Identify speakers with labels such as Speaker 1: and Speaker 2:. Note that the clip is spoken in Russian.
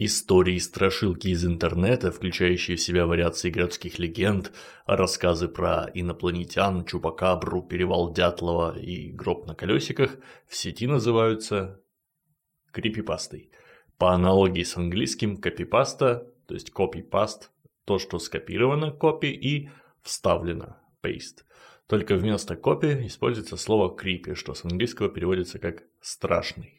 Speaker 1: Истории и страшилки из интернета, включающие в себя вариации городских легенд, рассказы про инопланетян, Чупакабру, Перевал Дятлова и гроб на колесиках в сети называются крипипастой. По аналогии с английским копипаста, то есть копипаст, то, что скопировано копи и вставлено paste. Только вместо копи используется слово крипи, что с английского переводится как страшный.